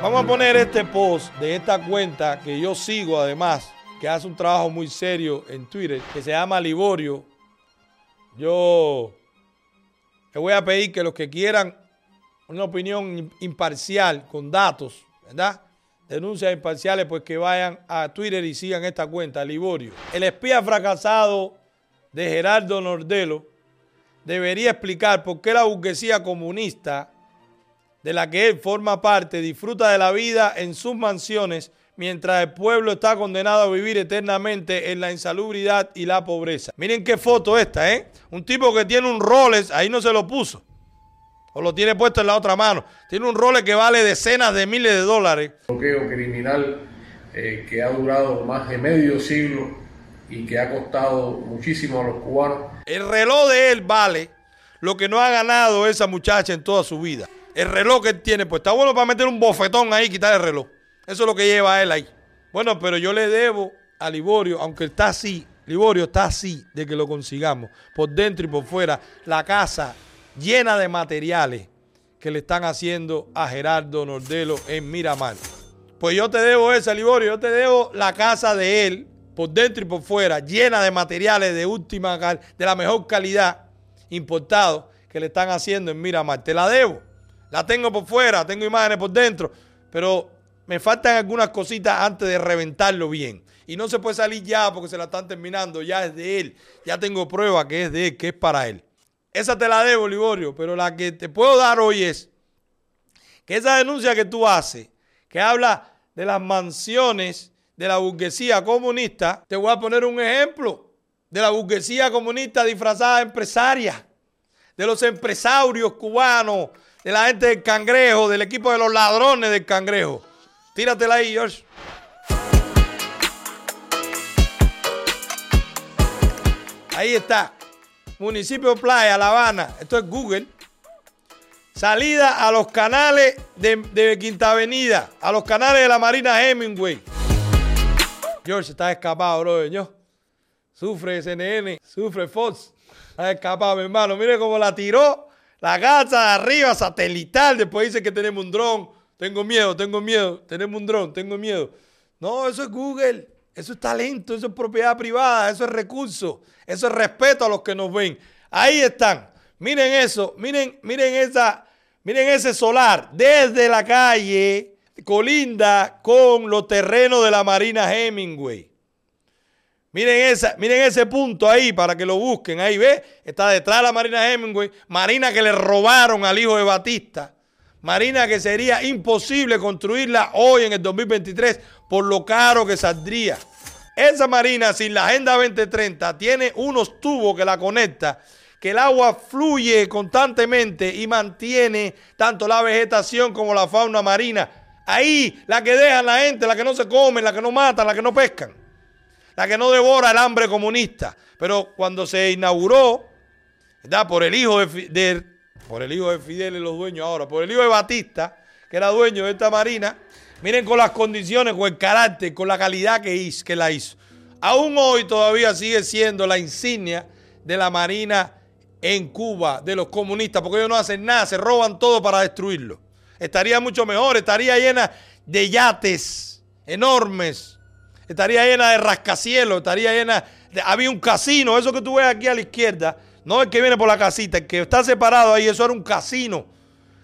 Vamos a poner este post de esta cuenta que yo sigo además, que hace un trabajo muy serio en Twitter, que se llama Liborio. Yo le voy a pedir que los que quieran una opinión imparcial, con datos, ¿verdad? Denuncias imparciales, pues que vayan a Twitter y sigan esta cuenta, Liborio. El espía fracasado de Gerardo Nordelo debería explicar por qué la burguesía comunista de la que él forma parte disfruta de la vida en sus mansiones mientras el pueblo está condenado a vivir eternamente en la insalubridad y la pobreza. Miren qué foto esta, ¿eh? Un tipo que tiene un Rolex, ahí no se lo puso. O lo tiene puesto en la otra mano. Tiene un Rolex que vale decenas de miles de dólares. Bloqueo criminal eh, que ha durado más de medio siglo y que ha costado muchísimo a los cubanos. El reloj de él vale lo que no ha ganado esa muchacha en toda su vida. El reloj que él tiene, pues está bueno para meter un bofetón ahí y quitar el reloj. Eso es lo que lleva él ahí. Bueno, pero yo le debo a Liborio, aunque está así, Liborio está así de que lo consigamos, por dentro y por fuera, la casa llena de materiales que le están haciendo a Gerardo Nordelo en Miramar. Pues yo te debo esa, Liborio, yo te debo la casa de él, por dentro y por fuera, llena de materiales de última, de la mejor calidad, importados, que le están haciendo en Miramar. Te la debo. La tengo por fuera, tengo imágenes por dentro, pero me faltan algunas cositas antes de reventarlo bien. Y no se puede salir ya porque se la están terminando, ya es de él. Ya tengo prueba que es de él, que es para él. Esa te la debo, Liborio, pero la que te puedo dar hoy es que esa denuncia que tú haces, que habla de las mansiones de la burguesía comunista, te voy a poner un ejemplo de la burguesía comunista disfrazada empresaria, de los empresarios cubanos, de la gente del cangrejo, del equipo de los ladrones del cangrejo. Tíratela ahí, George. Ahí está. Municipio Playa, La Habana. Esto es Google. Salida a los canales de, Quinta Avenida, a los canales de la Marina Hemingway. George está escapado, bro. Sufre CNN, sufre Fox. Está escapado, mi hermano. Mire cómo la tiró. La casa de arriba, satelital. Después dice que tenemos un dron. Tengo miedo, tengo miedo. Tenemos un dron, tengo miedo. No, eso es Google. Eso es talento, eso es propiedad privada, eso es recurso, eso es respeto a los que nos ven. Ahí están. Miren eso, miren, miren esa, miren ese solar desde la calle colinda con los terrenos de la Marina Hemingway. Miren, esa, miren ese punto ahí para que lo busquen. Ahí ve, está detrás de la Marina Hemingway. Marina que le robaron al hijo de Batista. Marina que sería imposible construirla hoy en el 2023 por lo caro que saldría. Esa marina sin la Agenda 2030 tiene unos tubos que la conecta, que el agua fluye constantemente y mantiene tanto la vegetación como la fauna marina. Ahí la que dejan la gente, la que no se comen, la que no matan, la que no pescan, la que no devora el hambre comunista. Pero cuando se inauguró, ¿verdad? Por el hijo de, por el hijo de Fidel y los dueños ahora, por el hijo de Batista, que era dueño de esta marina, miren con las condiciones, con el carácter, con la calidad que, hizo, que la hizo. Aún hoy todavía sigue siendo la insignia de la marina en Cuba, de los comunistas, porque ellos no hacen nada, se roban todo para destruirlo. Estaría mucho mejor, estaría llena de yates enormes, estaría llena de rascacielos, estaría llena de... Había un casino, eso que tú ves aquí a la izquierda, no el que viene por la casita, el que está separado ahí, eso era un casino.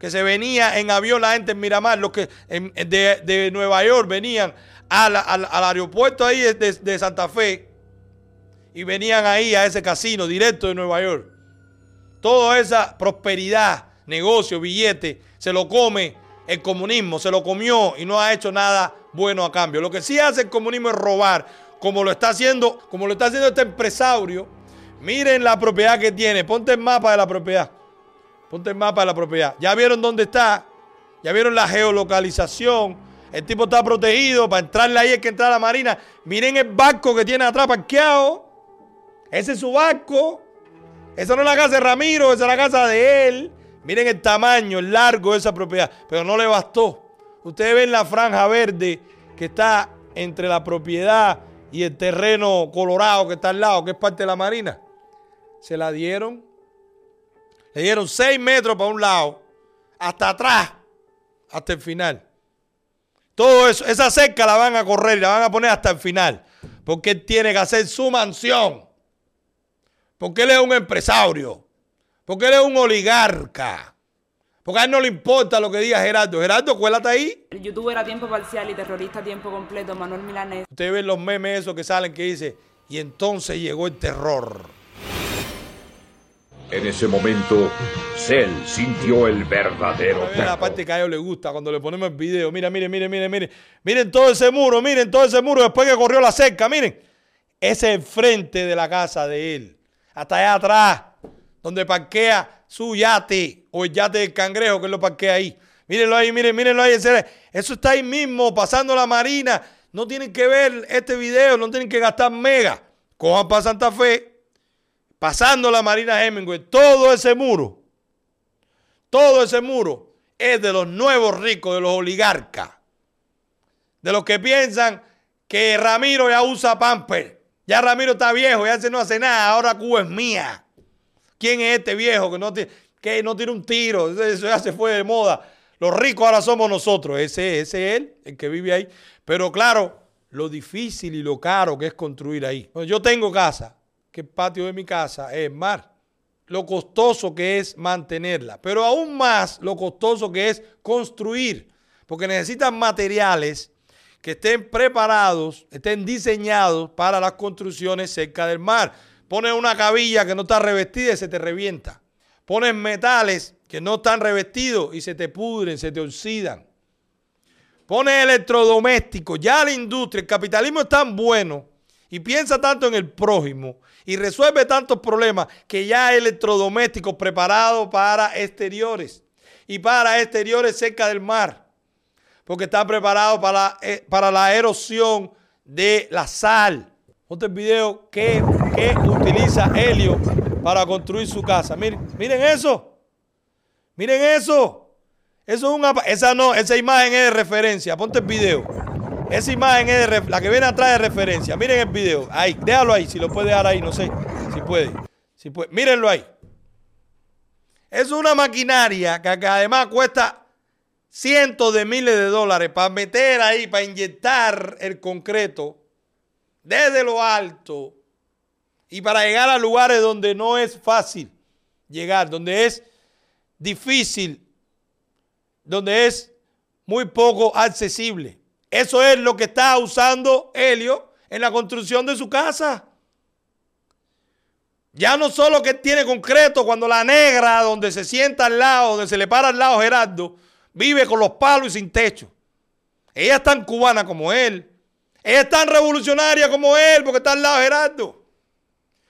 Que se venía en avión la gente en Miramar, los que de, Nueva York venían al, aeropuerto ahí de, Santa Fe y venían ahí a ese casino directo de Nueva York. Toda esa prosperidad, negocio, billete, se lo come el comunismo, se lo comió y no ha hecho nada bueno a cambio. Lo que sí hace el comunismo es robar, como lo está haciendo, como lo está haciendo este empresario Miren la propiedad que tiene. Ponte el mapa de la propiedad. Ponte el mapa de la propiedad. Ya vieron dónde está. Ya vieron la geolocalización. El tipo está protegido. Para entrarle ahí hay que entrar a la marina. Miren el barco que tiene atrás parqueado. Ese es su barco. Esa no es la casa de Ramiro, esa es la casa de él. Miren el tamaño, el largo de esa propiedad. Pero no le bastó. Ustedes ven la franja verde que está entre la propiedad y el terreno colorado que está al lado, que es parte de la marina se la dieron. Le dieron seis metros para un lado, hasta atrás, hasta el final. Todo eso, esa cerca la van a correr la van a poner hasta el final. Porque él tiene que hacer su mansión. Porque él es un empresario. Porque él es un oligarca. Porque a él no le importa lo que diga Gerardo. Gerardo, cuélate ahí. El youtuber a tiempo parcial y terrorista a tiempo completo, Manuel Milanés. Ustedes ven los memes esos que salen que dice, y entonces llegó el terror. En ese momento, Cell sintió el verdadero Mira la terror. parte que a ellos les gusta cuando le ponemos el video. Mira, miren, miren, miren, miren. Miren todo ese muro, miren todo ese muro después que corrió la cerca, miren. Ese es el frente de la casa de él. Hasta allá atrás, donde parquea su yate o el yate del cangrejo que él lo parquea ahí. Mírenlo ahí, miren, mírenlo ahí. Eso está ahí mismo, pasando la marina. No tienen que ver este video, no tienen que gastar mega. Cojan para Santa Fe, pasando la marina Hemingway, todo ese muro todo ese muro es de los nuevos ricos, de los oligarcas. De los que piensan que Ramiro ya usa pamper. Ya Ramiro está viejo, ya se no hace nada, ahora Cuba es mía. ¿Quién es este viejo que no, que no tiene un tiro? Eso ya se fue de moda. Los ricos ahora somos nosotros. Ese, ese es él, el que vive ahí. Pero claro, lo difícil y lo caro que es construir ahí. Yo tengo casa, que el patio de mi casa es mar lo costoso que es mantenerla, pero aún más lo costoso que es construir, porque necesitan materiales que estén preparados, estén diseñados para las construcciones cerca del mar. Pones una cabilla que no está revestida y se te revienta. Pones metales que no están revestidos y se te pudren, se te oxidan. Pones electrodomésticos. Ya la industria, el capitalismo es tan bueno y piensa tanto en el prójimo y resuelve tantos problemas que ya hay electrodomésticos preparados para exteriores y para exteriores cerca del mar. Porque están preparados para, eh, para la erosión de la sal. Otro video que, que utiliza Helio para construir su casa. Miren, eso. Miren eso. Eso es una, esa no, esa imagen es de referencia. Ponte el video. Esa imagen es de la que viene atrás de referencia. Miren el video. Ahí, déjalo ahí, si lo puede dejar ahí, no sé. Si puede. Si puede. Mírenlo ahí. Es una maquinaria que, que además cuesta cientos de miles de dólares para meter ahí, para inyectar el concreto desde lo alto y para llegar a lugares donde no es fácil llegar, donde es difícil, donde es muy poco accesible. Eso es lo que está usando Helio en la construcción de su casa. Ya no solo que tiene concreto, cuando la negra, donde se sienta al lado, donde se le para al lado Gerardo, vive con los palos y sin techo. Ella es tan cubana como él. Ella es tan revolucionaria como él, porque está al lado de Gerardo.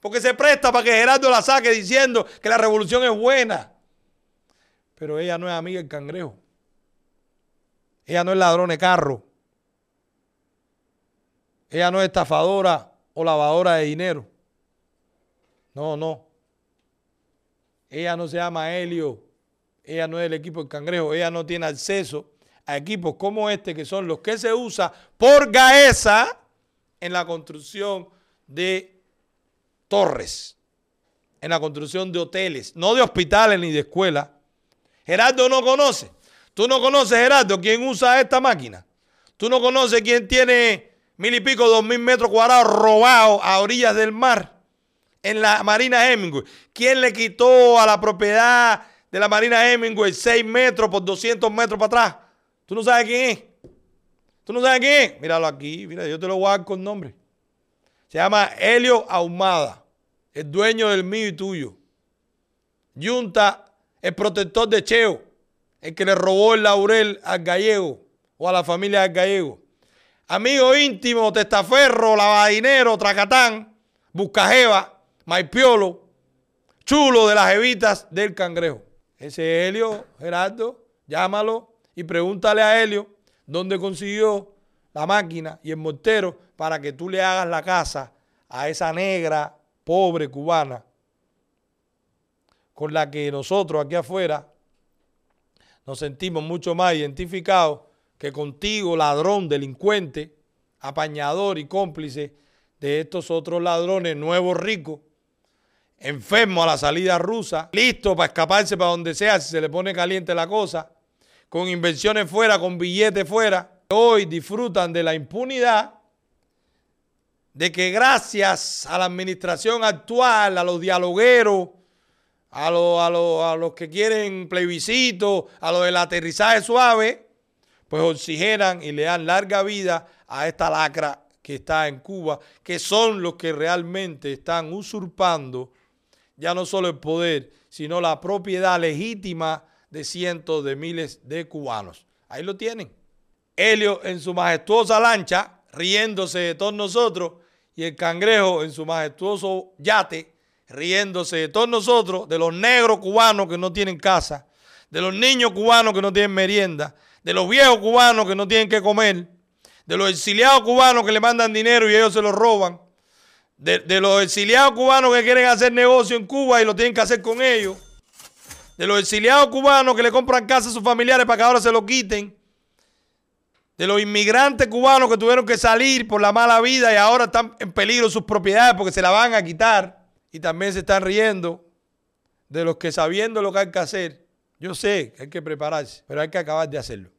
Porque se presta para que Gerardo la saque diciendo que la revolución es buena. Pero ella no es amiga del cangrejo. Ella no es ladrón de carro. Ella no es estafadora o lavadora de dinero. No, no. Ella no se llama Helio. Ella no es del equipo del cangrejo. Ella no tiene acceso a equipos como este, que son los que se usa por Gaesa en la construcción de torres, en la construcción de hoteles, no de hospitales ni de escuelas. Gerardo no conoce. Tú no conoces, Gerardo, quién usa esta máquina. Tú no conoces quién tiene mil y pico, dos mil metros cuadrados robados a orillas del mar en la Marina Hemingway. ¿Quién le quitó a la propiedad de la Marina Hemingway 6 metros por 200 metros para atrás? ¿Tú no sabes quién es? ¿Tú no sabes quién es? Míralo aquí, mira, yo te lo voy a dar con nombre. Se llama Helio Ahumada, el dueño del mío y tuyo. Yunta, el protector de Cheo, el que le robó el laurel al gallego o a la familia del gallego. Amigo íntimo, testaferro, lavadinero, tracatán, buscajeva, maipiolo, chulo de las evitas del cangrejo. Ese Helio, Gerardo, llámalo y pregúntale a Helio dónde consiguió la máquina y el mortero para que tú le hagas la casa a esa negra, pobre cubana, con la que nosotros aquí afuera nos sentimos mucho más identificados que contigo, ladrón, delincuente, apañador y cómplice de estos otros ladrones nuevos ricos, enfermo a la salida rusa, listo para escaparse para donde sea si se le pone caliente la cosa, con inversiones fuera, con billetes fuera. hoy disfrutan de la impunidad de que gracias a la administración actual, a los dialogueros, a, a, los que quieren plebiscito, a los del aterrizaje suave, pues oxigenan y le dan larga vida a esta lacra que está en Cuba, que son los que realmente están usurpando ya no solo el poder, sino la propiedad legítima de cientos de miles de cubanos. Ahí lo tienen. Helio en su majestuosa lancha, riéndose de todos nosotros, y el cangrejo en su majestuoso yate, riéndose de todos nosotros, de los negros cubanos que no tienen casa, de los niños cubanos que no tienen merienda, de los viejos cubanos que no tienen que comer, de los exiliados cubanos que le mandan dinero y ellos se lo roban, de, de los exiliados cubanos que quieren hacer negocio en Cuba y lo tienen que hacer con ellos, de los exiliados cubanos que le compran casa a sus familiares para que ahora se lo quiten, de los inmigrantes cubanos que tuvieron que salir por la mala vida y ahora están en peligro sus propiedades porque se la van a quitar. Y también se están riendo de los que sabiendo lo que hay que hacer, yo sé que hay que prepararse, pero hay que acabar de hacerlo.